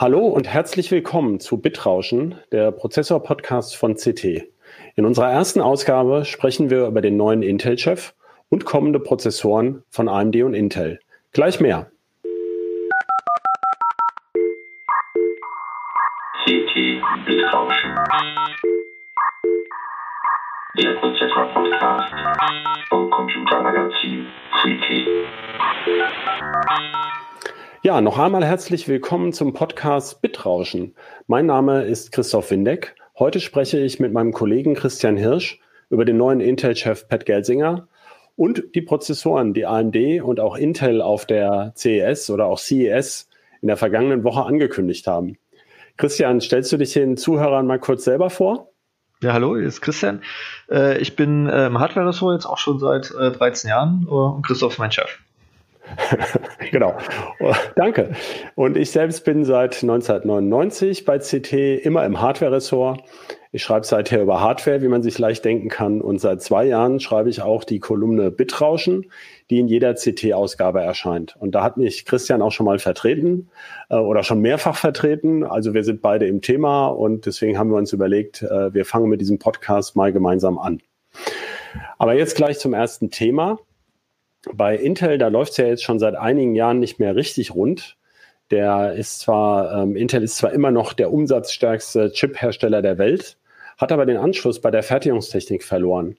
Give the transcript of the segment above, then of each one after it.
Hallo und herzlich willkommen zu Bitrauschen, der Prozessor-Podcast von CT. In unserer ersten Ausgabe sprechen wir über den neuen Intel-Chef und kommende Prozessoren von AMD und Intel. Gleich mehr. CT Bitrauschen. Der Prozessor-Podcast vom Computermagazin CT. Ja, noch einmal herzlich willkommen zum Podcast Bitrauschen. Mein Name ist Christoph Windeck. Heute spreche ich mit meinem Kollegen Christian Hirsch über den neuen Intel-Chef Pat Gelsinger und die Prozessoren, die AMD und auch Intel auf der CES oder auch CES in der vergangenen Woche angekündigt haben. Christian, stellst du dich den Zuhörern mal kurz selber vor? Ja, hallo, hier ist Christian. Äh, ich bin im ähm, Hardware-Ressort jetzt auch schon seit 13 äh, Jahren und Christoph ist mein Chef. genau. Danke. Und ich selbst bin seit 1999 bei CT immer im Hardware-Ressort. Ich schreibe seither über Hardware, wie man sich leicht denken kann. Und seit zwei Jahren schreibe ich auch die Kolumne Bitrauschen, die in jeder CT-Ausgabe erscheint. Und da hat mich Christian auch schon mal vertreten äh, oder schon mehrfach vertreten. Also wir sind beide im Thema und deswegen haben wir uns überlegt, äh, wir fangen mit diesem Podcast mal gemeinsam an. Aber jetzt gleich zum ersten Thema bei Intel, da läuft es ja jetzt schon seit einigen Jahren nicht mehr richtig rund. Der ist zwar, ähm, Intel ist zwar immer noch der umsatzstärkste Chip-Hersteller der Welt, hat aber den Anschluss bei der Fertigungstechnik verloren.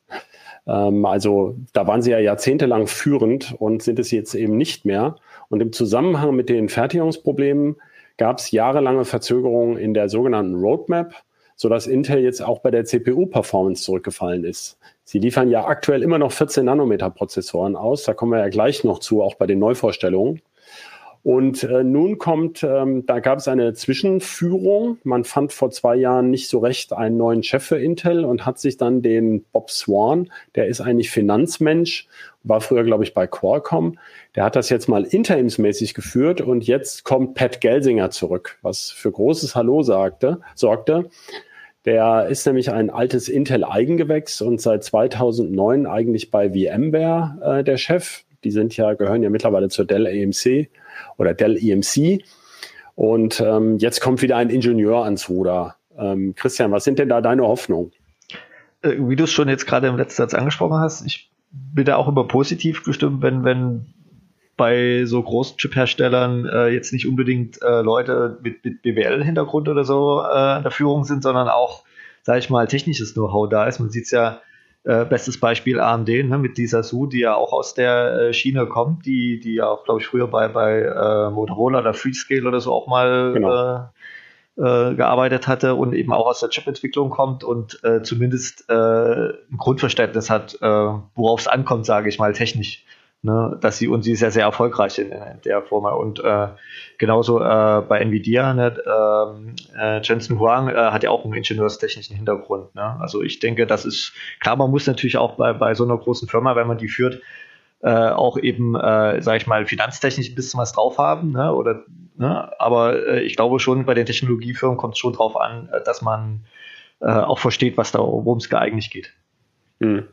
Ähm, also da waren sie ja jahrzehntelang führend und sind es jetzt eben nicht mehr. Und im Zusammenhang mit den Fertigungsproblemen gab es jahrelange Verzögerungen in der sogenannten Roadmap, sodass Intel jetzt auch bei der CPU-Performance zurückgefallen ist. Sie liefern ja aktuell immer noch 14 Nanometer Prozessoren aus. Da kommen wir ja gleich noch zu, auch bei den Neuvorstellungen. Und äh, nun kommt, ähm, da gab es eine Zwischenführung. Man fand vor zwei Jahren nicht so recht einen neuen Chef für Intel und hat sich dann den Bob Swan, der ist eigentlich Finanzmensch, war früher, glaube ich, bei Qualcomm. Der hat das jetzt mal interimsmäßig geführt und jetzt kommt Pat Gelsinger zurück, was für großes Hallo sagte, sorgte. Der ist nämlich ein altes Intel-Eigengewächs und seit 2009 eigentlich bei VMware äh, der Chef. Die sind ja, gehören ja mittlerweile zur Dell EMC oder Dell EMC. Und ähm, jetzt kommt wieder ein Ingenieur ans Ruder. Ähm, Christian, was sind denn da deine Hoffnungen? Äh, wie du es schon jetzt gerade im letzten Satz angesprochen hast, ich bin da auch immer positiv gestimmt, wenn, wenn bei so großen Chip-Herstellern äh, jetzt nicht unbedingt äh, Leute mit, mit BWL-Hintergrund oder so äh, in der Führung sind, sondern auch, sage ich mal, technisches Know-how da ist. Man sieht es ja, äh, bestes Beispiel AMD ne, mit dieser Su, die ja auch aus der äh, Schiene kommt, die, die ja auch, glaube ich, früher bei, bei äh, Motorola oder Freescale oder so auch mal genau. gearbeitet hatte und eben auch aus der Chip-Entwicklung kommt und zumindest ein Grundverständnis hat, worauf es ankommt, sage ich mal, technisch ne, dass sie und sie ja sehr erfolgreich in, in der Firma und äh, genauso äh, bei Nvidia, ne, ähm, äh, Jensen Huang äh, hat ja auch einen ingenieurstechnischen Hintergrund. Ne? Also ich denke, das ist klar, man muss natürlich auch bei, bei so einer großen Firma, wenn man die führt, äh, auch eben, äh, sage ich mal, finanztechnisch ein bisschen was drauf haben, ne? Oder, ne? Aber äh, ich glaube schon, bei den Technologiefirmen kommt es schon drauf an, dass man auch versteht, was da, worum es eigentlich geht. Mhm.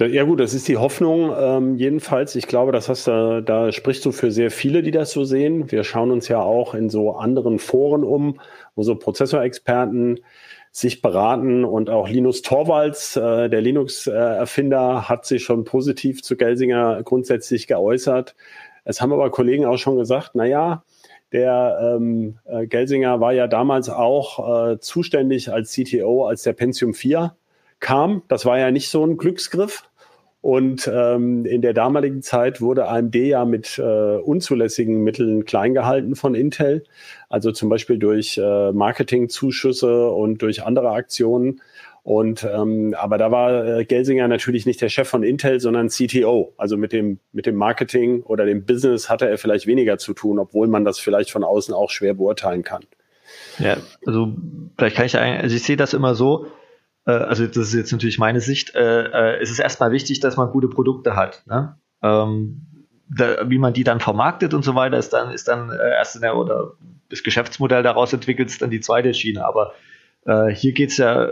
Ja gut, das ist die Hoffnung ähm, jedenfalls. Ich glaube, das hast du, da sprichst du für sehr viele, die das so sehen. Wir schauen uns ja auch in so anderen Foren um, wo so Prozessorexperten sich beraten und auch Linus Torvalds, äh, der Linux-Erfinder, hat sich schon positiv zu Gelsinger grundsätzlich geäußert. Es haben aber Kollegen auch schon gesagt, na ja, der ähm, äh, Gelsinger war ja damals auch äh, zuständig als CTO, als der Pentium 4 kam. Das war ja nicht so ein Glücksgriff. Und ähm, in der damaligen Zeit wurde AMD ja mit äh, unzulässigen Mitteln klein gehalten von Intel, also zum Beispiel durch äh, Marketingzuschüsse und durch andere Aktionen. Und ähm, aber da war äh, Gelsinger natürlich nicht der Chef von Intel, sondern CTO. Also mit dem mit dem Marketing oder dem Business hatte er vielleicht weniger zu tun, obwohl man das vielleicht von außen auch schwer beurteilen kann. Ja, also vielleicht kann ich also ich sehe das immer so äh, also das ist jetzt natürlich meine Sicht, äh, äh, es ist erstmal wichtig, dass man gute Produkte hat. Ne? Ähm, da, wie man die dann vermarktet und so weiter, ist dann, ist dann äh, erst in der, oder das Geschäftsmodell daraus entwickelt, ist dann die zweite Schiene. Aber äh, hier geht es ja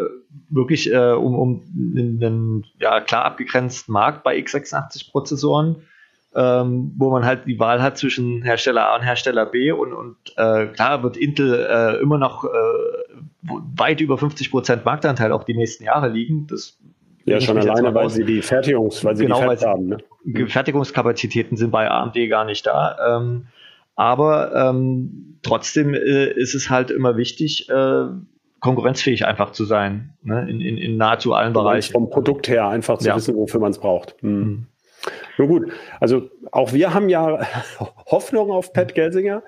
wirklich um, um einen ja, klar abgegrenzten Markt bei x86-Prozessoren. Ähm, wo man halt die Wahl hat zwischen Hersteller A und Hersteller B und, und äh, klar wird Intel äh, immer noch äh, weit über 50 Prozent Marktanteil auch die nächsten Jahre liegen. Das ja, schon alleine, weil sie die Fertigungs, weil sie genau, die weil sie, haben. Ne? Fertigungskapazitäten sind bei AMD gar nicht da. Ähm, aber ähm, trotzdem äh, ist es halt immer wichtig, äh, konkurrenzfähig einfach zu sein, ne? in, in, in nahezu allen Bereichen. Vom Produkt her einfach zu ja. wissen, wofür man es braucht. Hm. Mhm. Nun gut, also auch wir haben ja Hoffnung auf Pat Gelsinger.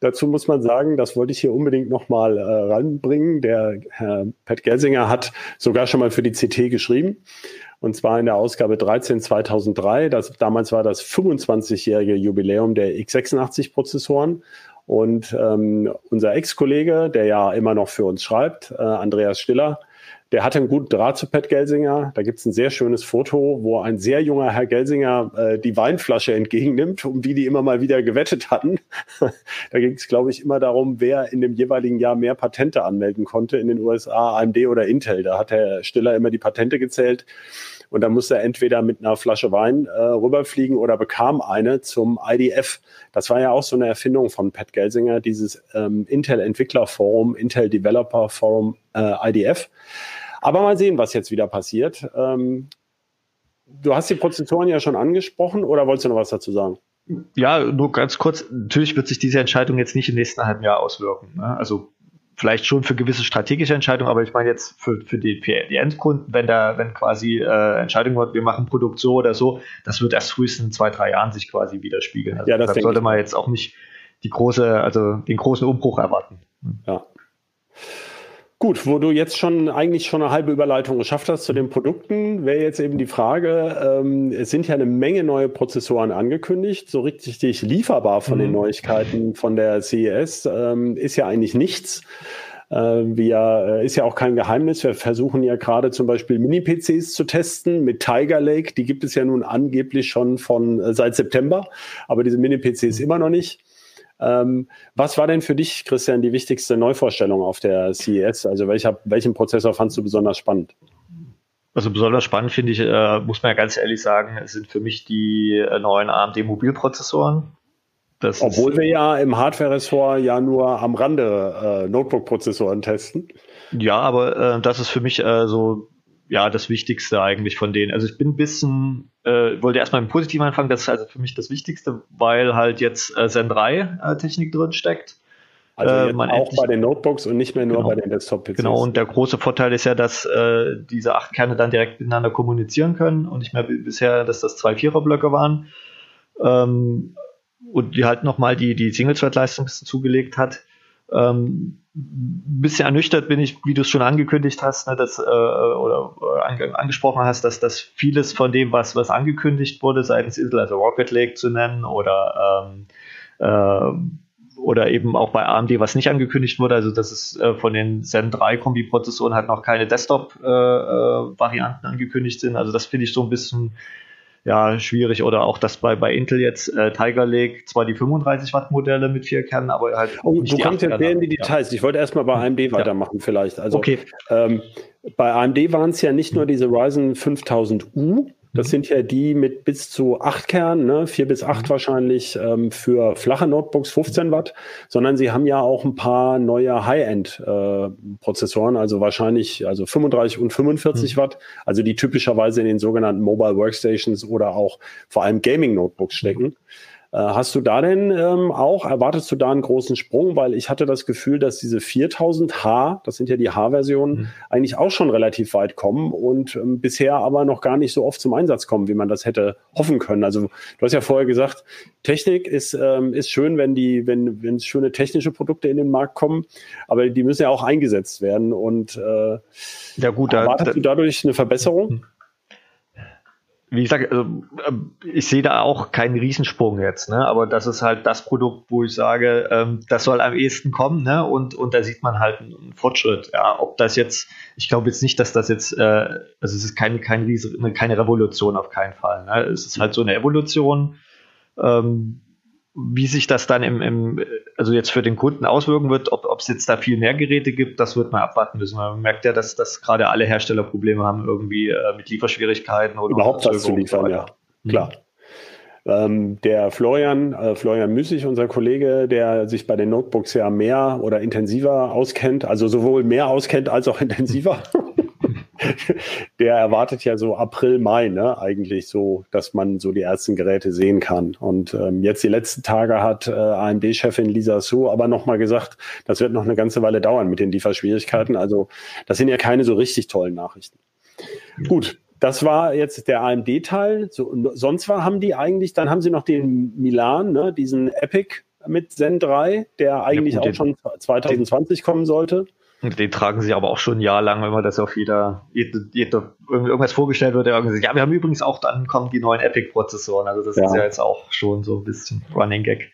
Dazu muss man sagen, das wollte ich hier unbedingt nochmal äh, ranbringen. Der Herr Pat Gelsinger hat sogar schon mal für die CT geschrieben. Und zwar in der Ausgabe 13 2003. Das, damals war das 25-jährige Jubiläum der x86-Prozessoren. Und ähm, unser Ex-Kollege, der ja immer noch für uns schreibt, äh, Andreas Stiller, der hatte einen guten Draht zu Pat Gelsinger. Da gibt es ein sehr schönes Foto, wo ein sehr junger Herr Gelsinger äh, die Weinflasche entgegennimmt, um die die immer mal wieder gewettet hatten. da ging es, glaube ich, immer darum, wer in dem jeweiligen Jahr mehr Patente anmelden konnte in den USA, AMD oder Intel. Da hat Herr Stiller immer die Patente gezählt. Und dann musste er entweder mit einer Flasche Wein äh, rüberfliegen oder bekam eine zum IDF. Das war ja auch so eine Erfindung von Pat Gelsinger, dieses ähm, Intel Entwickler Forum, Intel Developer Forum äh, IDF. Aber mal sehen, was jetzt wieder passiert. Ähm, du hast die Prozessoren ja schon angesprochen oder wolltest du noch was dazu sagen? Ja, nur ganz kurz. Natürlich wird sich diese Entscheidung jetzt nicht im nächsten halben Jahr auswirken. Ne? Also vielleicht schon für gewisse strategische Entscheidungen, aber ich meine jetzt für, für, die, für die Endkunden, wenn da, wenn quasi äh, Entscheidungen wird, wir machen ein Produkt so oder so, das wird erst frühestens in zwei, drei Jahren sich quasi widerspiegeln. Also ja, das sollte man jetzt auch nicht die große, also den großen Umbruch erwarten. Ja. Gut, wo du jetzt schon eigentlich schon eine halbe Überleitung geschafft hast zu den Produkten, wäre jetzt eben die Frage, ähm, es sind ja eine Menge neue Prozessoren angekündigt, so richtig lieferbar von mhm. den Neuigkeiten von der CES ähm, ist ja eigentlich nichts. Äh, wir, ist ja auch kein Geheimnis. Wir versuchen ja gerade zum Beispiel Mini-PCs zu testen mit Tiger Lake. Die gibt es ja nun angeblich schon von äh, seit September, aber diese Mini-PCs immer noch nicht. Ähm, was war denn für dich, Christian, die wichtigste Neuvorstellung auf der CES? Also welcher, welchen Prozessor fandst du besonders spannend? Also besonders spannend finde ich, äh, muss man ja ganz ehrlich sagen, sind für mich die äh, neuen AMD-Mobilprozessoren. Obwohl wir ja im Hardware-Ressort ja nur am Rande äh, Notebook-Prozessoren testen. Ja, aber äh, das ist für mich äh, so ja das Wichtigste eigentlich von denen. Also ich bin ein bisschen, äh, wollte erstmal im Positiven anfangen, das ist also für mich das Wichtigste, weil halt jetzt äh, Zen 3 äh, Technik drin steckt. Also äh, man auch bei den Notebooks und nicht mehr nur genau, bei den Desktop-PCs. Genau, und der große Vorteil ist ja, dass äh, diese acht Kerne dann direkt miteinander kommunizieren können und nicht mehr bisher, dass das zwei Viererblöcke waren. Ähm, und die halt nochmal die, die Single-Thread-Leistung zugelegt hat. Ähm, ein bisschen ernüchtert bin ich, wie du es schon angekündigt hast, ne, dass, äh, oder äh, angesprochen hast, dass das vieles von dem, was, was angekündigt wurde, seitens Intel, also Rocket Lake zu nennen oder ähm, äh, oder eben auch bei AMD, was nicht angekündigt wurde, also dass es äh, von den Zen 3 Kombi-Prozessoren halt noch keine Desktop-Varianten äh, äh, angekündigt sind. Also das finde ich so ein bisschen ja, schwierig. Oder auch das bei, bei Intel jetzt äh, Tiger Lake, zwar die 35 Watt Modelle mit vier Kernen, aber halt. Oh, du kommst jetzt sehr in die Details. Ja. Ich wollte erstmal bei AMD ja. weitermachen, vielleicht. Also, okay. Ähm, bei AMD waren es ja nicht nur diese Ryzen 5000U, das mhm. sind ja die mit bis zu acht Kernen, ne? vier bis acht mhm. wahrscheinlich ähm, für flache Notebooks, 15 Watt, sondern sie haben ja auch ein paar neue High-End-Prozessoren, äh, also wahrscheinlich also 35 und 45 mhm. Watt, also die typischerweise in den sogenannten Mobile Workstations oder auch vor allem Gaming-Notebooks stecken. Mhm. Äh, hast du da denn ähm, auch, erwartest du da einen großen Sprung? Weil ich hatte das Gefühl, dass diese 4000H, das sind ja die H-Versionen, mhm. eigentlich auch schon relativ weit kommen und ähm, bisher aber noch gar nicht so oft zum Einsatz kommen, wie man das hätte hoffen können. Also du hast ja vorher gesagt, Technik ist, ähm, ist schön, wenn die, wenn, wenn schöne technische Produkte in den Markt kommen, aber die müssen ja auch eingesetzt werden. Und äh, ja gut, da, erwartest da, du dadurch eine Verbesserung? Mhm wie gesagt, also, ähm, ich sehe da auch keinen Riesensprung jetzt, ne? aber das ist halt das Produkt, wo ich sage, ähm, das soll am ehesten kommen ne? und, und da sieht man halt einen Fortschritt. Ja, ob das jetzt, ich glaube jetzt nicht, dass das jetzt, äh, also es ist keine, keine, keine Revolution auf keinen Fall. Ne? Es ist halt so eine Evolution. Ähm, wie sich das dann im, im, also jetzt für den Kunden auswirken wird, ob es jetzt da viel mehr Geräte gibt, das wird man abwarten müssen. Man merkt ja, dass, dass gerade alle Hersteller Probleme haben, irgendwie äh, mit Lieferschwierigkeiten oder überhaupt was zu liefern, ja. Klar. Ähm, der Florian, äh, Florian Müßig, unser Kollege, der sich bei den Notebooks ja mehr oder intensiver auskennt, also sowohl mehr auskennt als auch intensiver. der erwartet ja so April, Mai, ne, eigentlich so, dass man so die ersten Geräte sehen kann. Und ähm, jetzt die letzten Tage hat äh, AMD-Chefin Lisa Su aber nochmal gesagt, das wird noch eine ganze Weile dauern mit den Lieferschwierigkeiten. Also das sind ja keine so richtig tollen Nachrichten. Gut, das war jetzt der AMD-Teil. So, sonst war, haben die eigentlich, dann haben sie noch den Milan, ne, diesen Epic mit Zen 3, der eigentlich ja, gut, auch schon 2020 kommen sollte. Den tragen sie aber auch schon ein Jahr lang, wenn man das auf jeder, jeder irgendwas vorgestellt wird, der sagt, ja, wir haben übrigens auch, dann kommen die neuen Epic-Prozessoren. Also das ja. ist ja jetzt auch schon so ein bisschen Running Gag.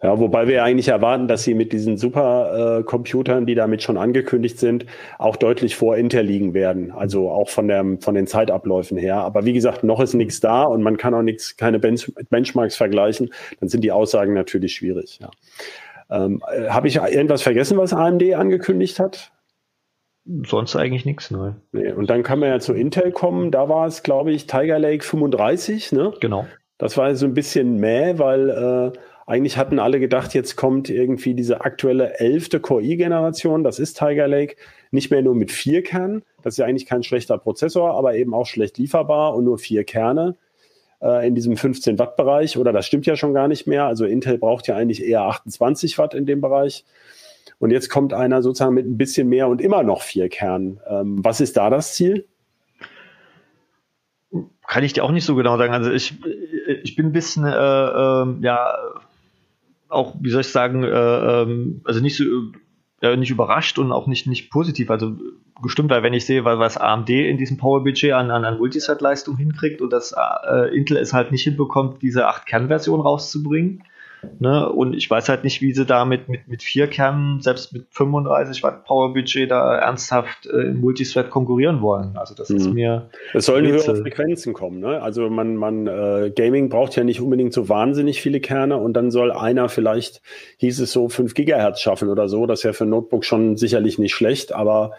Ja, wobei wir eigentlich erwarten, dass sie mit diesen Supercomputern, äh, die damit schon angekündigt sind, auch deutlich vor Intel liegen werden. Also auch von, der, von den Zeitabläufen her. Aber wie gesagt, noch ist nichts da und man kann auch nichts, keine Bench Benchmarks vergleichen. Dann sind die Aussagen natürlich schwierig. Ja. Ähm, äh, Habe ich irgendwas vergessen, was AMD angekündigt hat? Sonst eigentlich nichts, nein. Nee. Und dann kann man ja zu Intel kommen. Da war es, glaube ich, Tiger Lake 35, ne? Genau. Das war so ein bisschen mäh, weil äh, eigentlich hatten alle gedacht, jetzt kommt irgendwie diese aktuelle elfte Core-i-Generation, das ist Tiger Lake, nicht mehr nur mit vier Kernen. Das ist ja eigentlich kein schlechter Prozessor, aber eben auch schlecht lieferbar und nur vier Kerne äh, in diesem 15 Watt Bereich. Oder das stimmt ja schon gar nicht mehr. Also Intel braucht ja eigentlich eher 28 Watt in dem Bereich. Und jetzt kommt einer sozusagen mit ein bisschen mehr und immer noch vier Kernen. Ähm, was ist da das Ziel? Kann ich dir auch nicht so genau sagen. Also ich, ich bin ein bisschen, äh, äh, ja, auch, wie soll ich sagen, äh, ähm, also nicht so, äh, nicht überrascht und auch nicht, nicht positiv. Also gestimmt, weil wenn ich sehe, was AMD in diesem Power-Budget an, an, an Multisat-Leistung hinkriegt und dass äh, Intel es halt nicht hinbekommt, diese 8-Kern-Version rauszubringen, Ne? Und ich weiß halt nicht, wie sie da mit, mit, mit vier Kernen, selbst mit 35 Watt Power-Budget, da ernsthaft äh, im Multithread konkurrieren wollen. Also das mhm. ist mir. Es sollen höhere Frequenzen kommen. Ne? Also man, man äh, Gaming braucht ja nicht unbedingt so wahnsinnig viele Kerne und dann soll einer vielleicht, hieß es so, 5 Gigahertz schaffen oder so. Das ist ja für Notebook schon sicherlich nicht schlecht, aber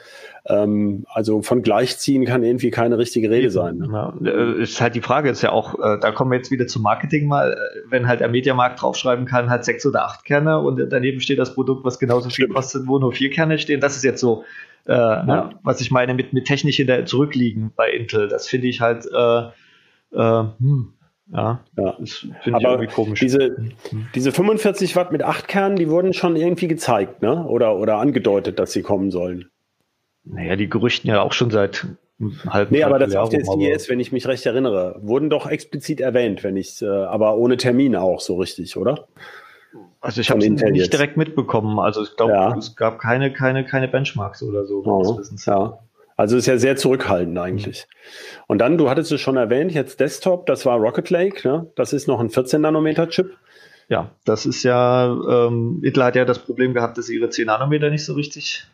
ähm, also von Gleichziehen kann irgendwie keine richtige Rede sein. Ne? Ja, äh, ist halt die Frage, ist ja auch, äh, da kommen wir jetzt wieder zum Marketing mal, äh, wenn halt der Mediamarkt draufschreiben kann, hat sechs oder acht Kerne und daneben steht das Produkt, was genauso viel kostet, wo nur vier Kerne stehen. Das ist jetzt so, äh, ja. ne, was ich meine mit, mit technisch hinter zurückliegen bei Intel. Das finde ich halt, äh, äh, hm, ja, ja. das finde ich irgendwie komisch. Diese, hm. diese 45 Watt mit acht Kernen, die wurden schon irgendwie gezeigt, ne? Oder, oder angedeutet, dass sie kommen sollen. Naja, die Gerüchten ja auch schon seit halb Nee, aber das auf der CES, wenn ich mich recht erinnere, wurden doch explizit erwähnt, wenn ich, äh, aber ohne Termin auch so richtig, oder? Also ich habe es nicht direkt mitbekommen. Also ich glaube, ja. es gab keine, keine, keine Benchmarks oder so. Oh, ja. Also ist ja sehr zurückhaltend eigentlich. Mhm. Und dann, du hattest es schon erwähnt, jetzt Desktop, das war Rocket Lake, ne? Das ist noch ein 14 Nanometer Chip. Ja, das ist ja, ähm, Intel hat ja das Problem gehabt, dass ihre 10 Nanometer nicht so richtig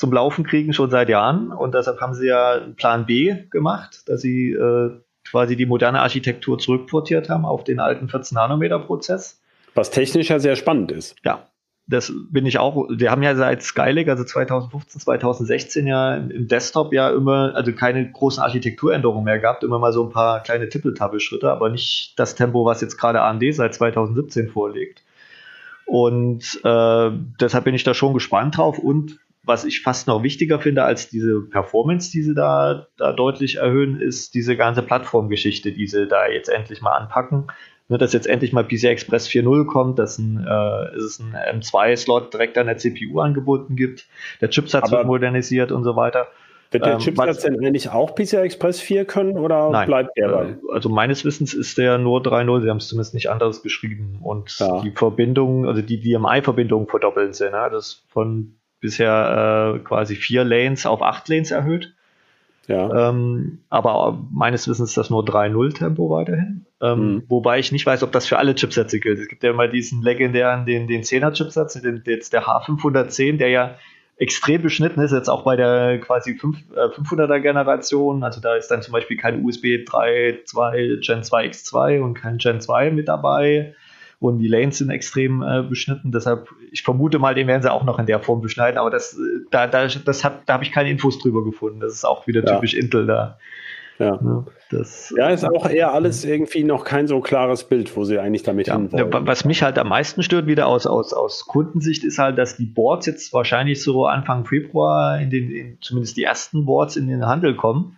zum Laufen kriegen, schon seit Jahren. Und deshalb haben sie ja Plan B gemacht, dass sie äh, quasi die moderne Architektur zurückportiert haben auf den alten 14-Nanometer-Prozess. Was technisch ja sehr spannend ist. Ja, das bin ich auch. Wir haben ja seit Skylake, also 2015, 2016 ja im Desktop ja immer, also keine großen Architekturänderungen mehr gehabt, immer mal so ein paar kleine Tippeltappelschritte, aber nicht das Tempo, was jetzt gerade AMD seit 2017 vorlegt. Und äh, deshalb bin ich da schon gespannt drauf und was ich fast noch wichtiger finde als diese Performance, die sie da, da deutlich erhöhen, ist diese ganze Plattformgeschichte, die sie da jetzt endlich mal anpacken. Ne, dass jetzt endlich mal PCI Express 4.0 kommt, dass ein, äh, es ein M2-Slot direkt an der CPU angeboten gibt, der Chipsatz wird modernisiert und so weiter. Wird der ähm, Chipsatz denn eigentlich auch PCI Express 4 können oder nein, bleibt der bei? Äh, also meines Wissens ist der nur 3.0, sie haben es zumindest nicht anderes geschrieben. Und ja. die Verbindung, also die DMI-Verbindung verdoppeln sie. Ne? Das von bisher äh, quasi vier Lanes auf acht Lanes erhöht. Ja. Ähm, aber meines Wissens ist das nur 3-0-Tempo weiterhin. Ähm, mhm. Wobei ich nicht weiß, ob das für alle Chipsätze gilt. Es gibt ja mal diesen legendären, den, den 10er-Chipsatz, den, jetzt der H510, der ja extrem beschnitten ist, jetzt auch bei der quasi 5, äh, 500er Generation. Also da ist dann zum Beispiel kein USB 3.2 Gen 2 X2 und kein Gen 2 mit dabei und die Lanes sind extrem äh, beschnitten. Deshalb, ich vermute mal, den werden sie auch noch in der Form beschneiden, aber das, äh, da, da, das hat, da habe ich keine Infos drüber gefunden. Das ist auch wieder typisch ja. Intel da. Ja. ja. Das, ja, ist auch eher alles irgendwie noch kein so klares Bild, wo sie eigentlich damit ja, hinwollen. Was mich halt am meisten stört, wieder aus, aus, aus Kundensicht, ist halt, dass die Boards jetzt wahrscheinlich so Anfang Februar in den, in, zumindest die ersten Boards in den Handel kommen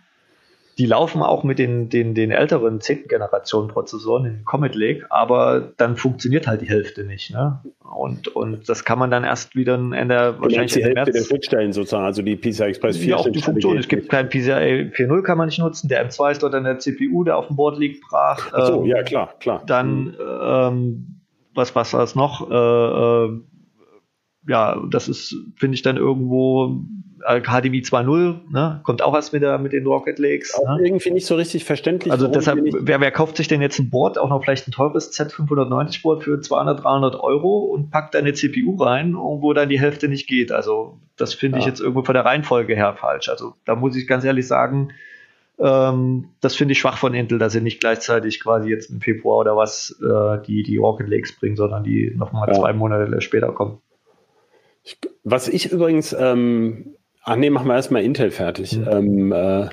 die laufen auch mit den, den, den älteren 10. Generation Prozessoren in Comet Lake, aber dann funktioniert halt die Hälfte nicht. Ne? Und, und das kann man dann erst wieder in der wahrscheinlich die Hälfte der Schnittstellen sozusagen, also die PCI Express 4 ja, auch die Funktion. Es gibt kein PCI 4.0 kann man nicht nutzen, der M2 ist dort an der CPU, der auf dem Board liegt, brach. Ach so, ähm, ja klar, klar. Dann ähm, was was das noch? Äh, äh, ja, das ist, finde ich dann irgendwo HDMI 2.0, ne? kommt auch was mit, der, mit den Rocket Lakes. Auch ne? irgendwie nicht so richtig verständlich. Also deshalb, wer, wer kauft sich denn jetzt ein Board, auch noch vielleicht ein teures Z590 Board für 200, 300 Euro und packt da eine CPU rein, wo dann die Hälfte nicht geht. Also das finde ja. ich jetzt irgendwo von der Reihenfolge her falsch. Also da muss ich ganz ehrlich sagen, ähm, das finde ich schwach von Intel, dass sie nicht gleichzeitig quasi jetzt im Februar oder was äh, die, die Rocket Lakes bringen, sondern die nochmal ja. zwei Monate später kommen. Was ich übrigens ähm, Ach nee, machen wir erstmal Intel fertig. Mhm. Ähm, äh,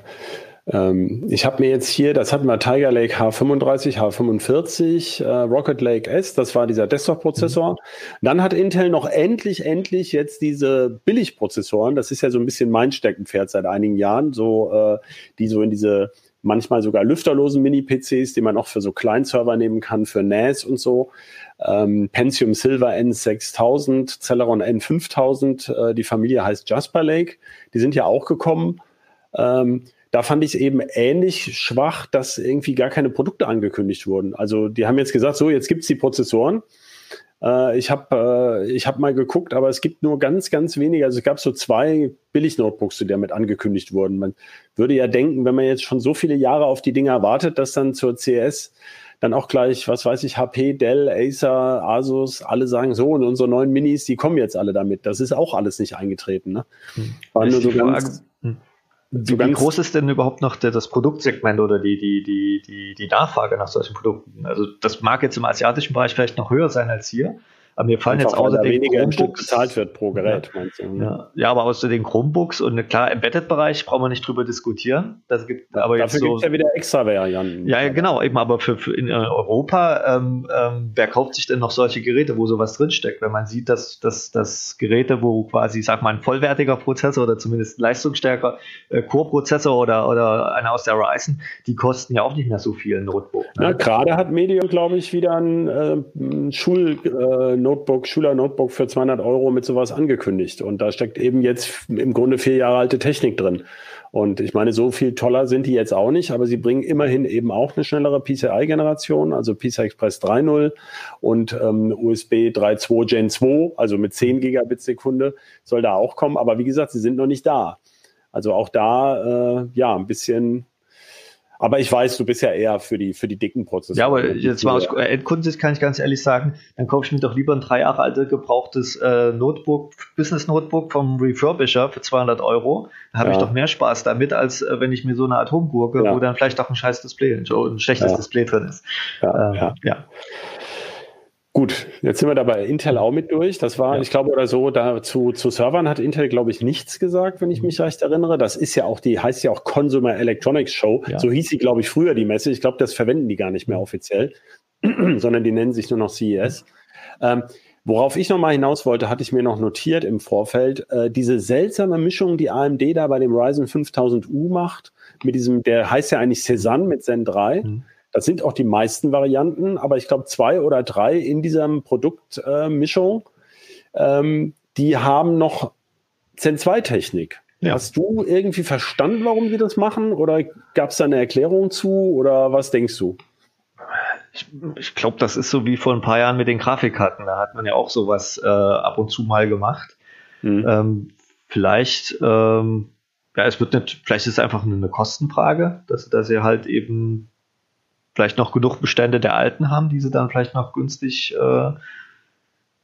ähm, ich habe mir jetzt hier, das hatten wir Tiger Lake H35, H45, äh, Rocket Lake S, das war dieser Desktop-Prozessor. Mhm. Dann hat Intel noch endlich, endlich jetzt diese Billigprozessoren, das ist ja so ein bisschen mein Steckenpferd seit einigen Jahren, so äh, die so in diese manchmal sogar lüfterlosen Mini-PCs, die man auch für so Client-Server nehmen kann, für NAS und so ähm, Pentium Silver N6000, Celeron N5000, äh, die Familie heißt Jasper Lake, die sind ja auch gekommen. Ähm, da fand ich es eben ähnlich schwach, dass irgendwie gar keine Produkte angekündigt wurden. Also die haben jetzt gesagt, so, jetzt gibt's die Prozessoren. Äh, ich habe äh, hab mal geguckt, aber es gibt nur ganz, ganz wenige. Also es gab so zwei Billig-Notebooks, die damit angekündigt wurden. Man würde ja denken, wenn man jetzt schon so viele Jahre auf die Dinge wartet, dass dann zur CS dann auch gleich, was weiß ich, HP, Dell, Acer, Asus, alle sagen so und unsere neuen Minis, die kommen jetzt alle damit. Das ist auch alles nicht eingetreten. Ne? War nur so ganz. So wie, groß ist denn überhaupt noch das Produktsegment oder die, die, die, die, die Nachfrage nach solchen Produkten? Also das mag jetzt im asiatischen Bereich vielleicht noch höher sein als hier, aber mir fallen Einfach, jetzt außer den weniger Chromebooks, bezahlt wird pro Gerät, ja, meinst du? Ne? Ja. ja, aber außer den Chromebooks und klar, Embedded-Bereich brauchen wir nicht drüber diskutieren. Das gibt aber Dafür jetzt so, gibt es ja wieder extra Varianten. Ja, genau, eben, aber für, für in äh, Europa, ähm, ähm, wer kauft sich denn noch solche Geräte, wo sowas drinsteckt? Wenn man sieht, dass, dass, dass Geräte, wo quasi, sag mal, ein vollwertiger Prozessor oder zumindest leistungsstärker äh, Core-Prozessor oder, oder einer aus der Ryzen, die kosten ja auch nicht mehr so viel Notebook. Ne? Ja, gerade hat Medium, glaube ich, wieder ein, äh, Schul- äh, Notebook, Schüler-Notebook für 200 Euro mit sowas angekündigt. Und da steckt eben jetzt im Grunde vier Jahre alte Technik drin. Und ich meine, so viel toller sind die jetzt auch nicht, aber sie bringen immerhin eben auch eine schnellere PCI-Generation, also PCI Express 3.0 und ähm, USB 3.2 Gen 2, also mit 10 Gigabit Sekunde soll da auch kommen. Aber wie gesagt, sie sind noch nicht da. Also auch da, äh, ja, ein bisschen aber ich weiß, du bist ja eher für die, für die dicken Prozesse. Ja, aber jetzt mal aus Endkundensicht kann ich ganz ehrlich sagen, dann kaufe ich mir doch lieber ein drei Jahre altes gebrauchtes äh, Notebook, Business Notebook vom Refurbisher für 200 Euro. Da habe ja. ich doch mehr Spaß damit, als äh, wenn ich mir so eine Atomgurke, ja. wo dann vielleicht auch ein scheiß Display, ein schlechtes ja. Display drin ist. Ja, ähm, ja. Gut, jetzt sind wir da bei Intel auch mit durch. Das war, ja. ich glaube, oder so, da zu, Servern hat Intel, glaube ich, nichts gesagt, wenn ich mich recht erinnere. Das ist ja auch die, heißt ja auch Consumer Electronics Show. Ja. So hieß sie, glaube ich, früher die Messe. Ich glaube, das verwenden die gar nicht mehr offiziell, sondern die nennen sich nur noch CES. Ähm, worauf ich nochmal hinaus wollte, hatte ich mir noch notiert im Vorfeld, äh, diese seltsame Mischung, die AMD da bei dem Ryzen 5000U macht, mit diesem, der heißt ja eigentlich Cezanne mit Zen 3. Mhm das sind auch die meisten Varianten, aber ich glaube zwei oder drei in dieser Produktmischung, äh, ähm, die haben noch Zen 2 Technik. Ja. Hast du irgendwie verstanden, warum sie das machen? Oder gab es da eine Erklärung zu? Oder was denkst du? Ich, ich glaube, das ist so wie vor ein paar Jahren mit den Grafikkarten. Da hat man ja auch sowas äh, ab und zu mal gemacht. Mhm. Ähm, vielleicht, ähm, ja, es wird nicht, vielleicht ist es einfach eine Kostenfrage, dass, dass sie halt eben vielleicht noch genug Bestände der alten haben, die sie dann vielleicht noch günstig äh,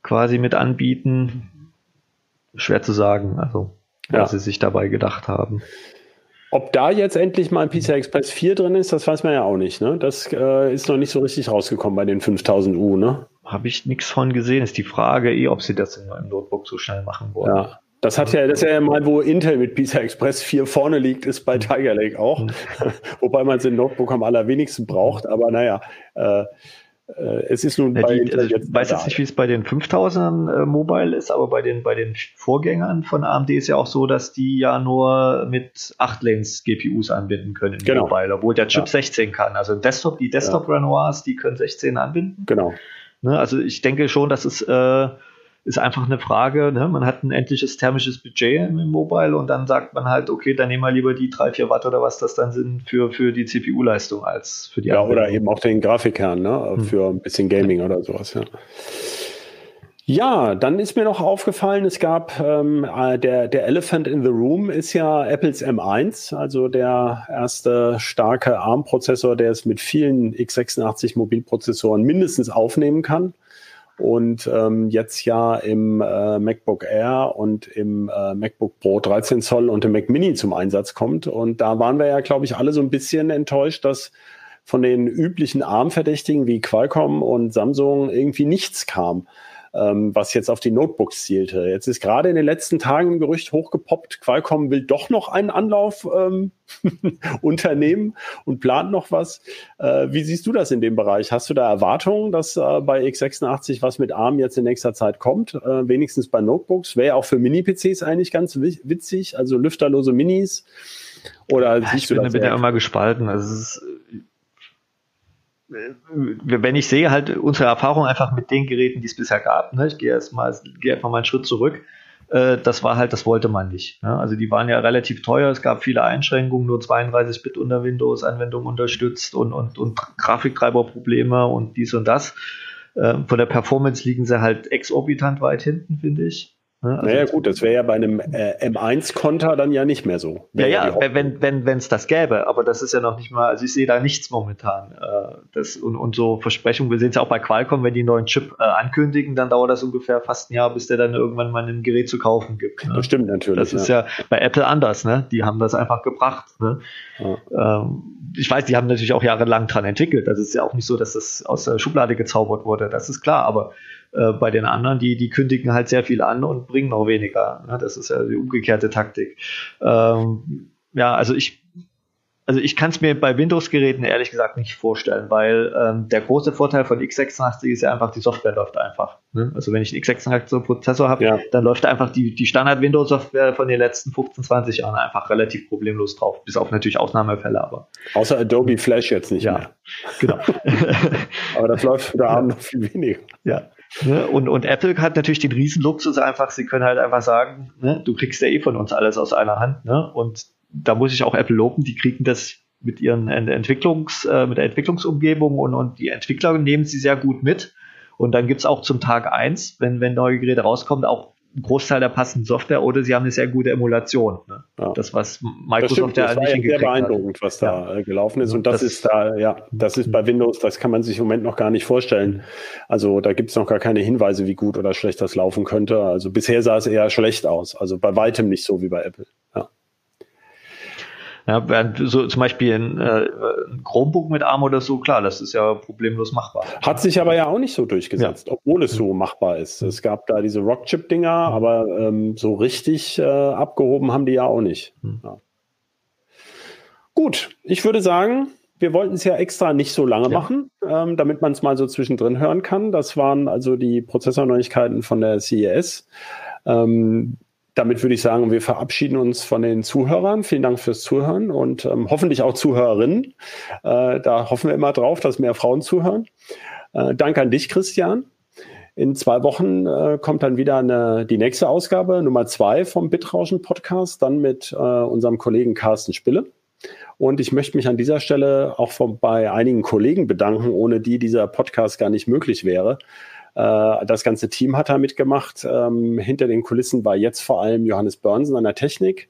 quasi mit anbieten. Schwer zu sagen, also was ja. sie sich dabei gedacht haben. Ob da jetzt endlich mal ein PCI Express 4 drin ist, das weiß man ja auch nicht. Ne? Das äh, ist noch nicht so richtig rausgekommen bei den 5000U. Ne? Habe ich nichts von gesehen. Ist die Frage eh, ob sie das in einem Notebook so schnell machen wollen. Ja, Das hat ja, das ist ja mal, wo Intel mit PISA Express 4 vorne liegt, ist bei Tiger Lake auch. Mhm. Wobei man es im Notebook am allerwenigsten braucht, aber naja, äh, äh, es ist nun ja, bei die, also ich weiß jetzt nicht, wie es bei den 5000ern äh, Mobile ist, aber bei den, bei den Vorgängern von AMD ist ja auch so, dass die ja nur mit 8 Lanes GPUs anbinden können genau. Mobile, obwohl der Chip ja. 16 kann. Also Desktop, die Desktop Renoirs, die können 16 anbinden. Genau. Ne, also ich denke schon, dass es äh, ist einfach eine Frage, ne? man hat ein endliches thermisches Budget im Mobile und dann sagt man halt, okay, dann nehmen wir lieber die 3, 4 Watt oder was das dann sind für, für die CPU-Leistung als für die Ja, Anwendung. oder eben auch den Grafikkern, ne? Hm. für ein bisschen Gaming oder sowas, ja. Ja, dann ist mir noch aufgefallen, es gab ähm, äh, der, der Elephant in the Room ist ja Apples M1, also der erste starke ARM-Prozessor, der es mit vielen x86 Mobilprozessoren mindestens aufnehmen kann und ähm, jetzt ja im äh, MacBook Air und im äh, MacBook Pro 13 Zoll und im Mac Mini zum Einsatz kommt. Und da waren wir ja, glaube ich, alle so ein bisschen enttäuscht, dass von den üblichen ARM-Verdächtigen wie Qualcomm und Samsung irgendwie nichts kam ähm, was jetzt auf die Notebooks zielte. Jetzt ist gerade in den letzten Tagen ein Gerücht hochgepoppt, Qualcomm will doch noch einen Anlauf ähm, unternehmen und plant noch was. Äh, wie siehst du das in dem Bereich? Hast du da Erwartungen, dass äh, bei x86 was mit ARM jetzt in nächster Zeit kommt? Äh, wenigstens bei Notebooks. Wäre auch für Mini-PCs eigentlich ganz witzig, also lüfterlose Minis. Oder ja, siehst ich bin, bin ja immer gespalten. Also es ist, wenn ich sehe halt unsere Erfahrung einfach mit den Geräten, die es bisher gab, ne, ich gehe erstmal, gehe einfach mal einen Schritt zurück, äh, das war halt, das wollte man nicht. Ne? Also die waren ja relativ teuer, es gab viele Einschränkungen, nur 32-Bit unter Windows, Anwendungen unterstützt und, und, und Grafiktreiberprobleme und dies und das. Äh, von der Performance liegen sie halt exorbitant weit hinten, finde ich. Ne? Also naja gut, das wäre ja bei einem äh, M1-Konter dann ja nicht mehr so. Ja, ja, wenn wenn wenn es das gäbe, aber das ist ja noch nicht mal, also ich sehe da nichts momentan. Äh, das, und, und so Versprechungen, wir sehen es ja auch bei Qualcomm, wenn die einen neuen Chip äh, ankündigen, dann dauert das ungefähr fast ein Jahr, bis der dann irgendwann mal ein Gerät zu kaufen gibt. Ne? Das stimmt natürlich. Das ist ja. ja bei Apple anders, ne? Die haben das einfach gebracht. Ne? Ja. Ähm, ich weiß, die haben natürlich auch jahrelang dran entwickelt. Das ist ja auch nicht so, dass das aus der Schublade gezaubert wurde, das ist klar, aber äh, bei den anderen, die, die kündigen halt sehr viel an und bringen noch weniger. Ne? Das ist ja die umgekehrte Taktik. Ähm, ja, also ich, also ich kann es mir bei Windows-Geräten ehrlich gesagt nicht vorstellen, weil ähm, der große Vorteil von x86 ist ja einfach, die Software läuft einfach. Ne? Also wenn ich einen x86-Prozessor habe, ja. dann läuft einfach die, die Standard-Windows-Software von den letzten 15, 20 Jahren einfach relativ problemlos drauf, bis auf natürlich Ausnahmefälle, aber. Außer Adobe Flash jetzt nicht ja, mehr. Genau. aber das läuft da noch viel weniger. Ja. Ne? Und, und Apple hat natürlich den Riesenluxus einfach, sie können halt einfach sagen, ne, du kriegst ja eh von uns alles aus einer Hand. Ne? Und da muss ich auch Apple loben, die kriegen das mit ihren Entwicklungs, äh, mit der Entwicklungsumgebung und, und die Entwickler nehmen sie sehr gut mit. Und dann gibt es auch zum Tag eins, wenn, wenn neue Geräte rauskommen, auch einen Großteil der passenden Software oder sie haben eine sehr gute Emulation. Ne? Ja. Das, was Microsoft das ja nicht ja sehr beeindruckend, hat. was da ja. Äh, gelaufen ist. Und das, das, ist da, ja, das ist bei Windows, das kann man sich im Moment noch gar nicht vorstellen. Also da gibt es noch gar keine Hinweise, wie gut oder schlecht das laufen könnte. Also bisher sah es eher schlecht aus. Also bei weitem nicht so wie bei Apple. Ja. So zum Beispiel ein, äh, ein Chromebook mit ARM oder so, klar, das ist ja problemlos machbar. Hat sich aber ja auch nicht so durchgesetzt, ja. obwohl es so machbar ist. Es gab da diese Rockchip-Dinger, aber ähm, so richtig äh, abgehoben haben die ja auch nicht. Hm. Ja. Gut, ich würde sagen, wir wollten es ja extra nicht so lange ja. machen, ähm, damit man es mal so zwischendrin hören kann. Das waren also die Prozessorneuigkeiten von der CES. Ähm, damit würde ich sagen, wir verabschieden uns von den Zuhörern. Vielen Dank fürs Zuhören und ähm, hoffentlich auch Zuhörerinnen. Äh, da hoffen wir immer drauf, dass mehr Frauen zuhören. Äh, danke an dich, Christian. In zwei Wochen äh, kommt dann wieder eine, die nächste Ausgabe, Nummer zwei vom Bitrauschen Podcast, dann mit äh, unserem Kollegen Carsten Spille. Und ich möchte mich an dieser Stelle auch von, bei einigen Kollegen bedanken, ohne die dieser Podcast gar nicht möglich wäre. Äh, das ganze Team hat da mitgemacht. Ähm, hinter den Kulissen war jetzt vor allem Johannes Börnsen an der Technik.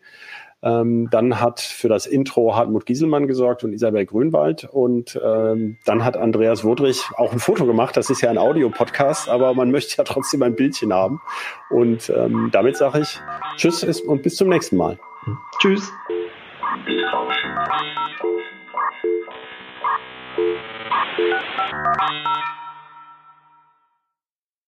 Ähm, dann hat für das Intro Hartmut Gieselmann gesorgt und Isabel Grünwald. Und ähm, dann hat Andreas Wodrich auch ein Foto gemacht. Das ist ja ein Audiopodcast, aber man möchte ja trotzdem ein Bildchen haben. Und ähm, damit sage ich Tschüss und bis zum nächsten Mal. Tschüss.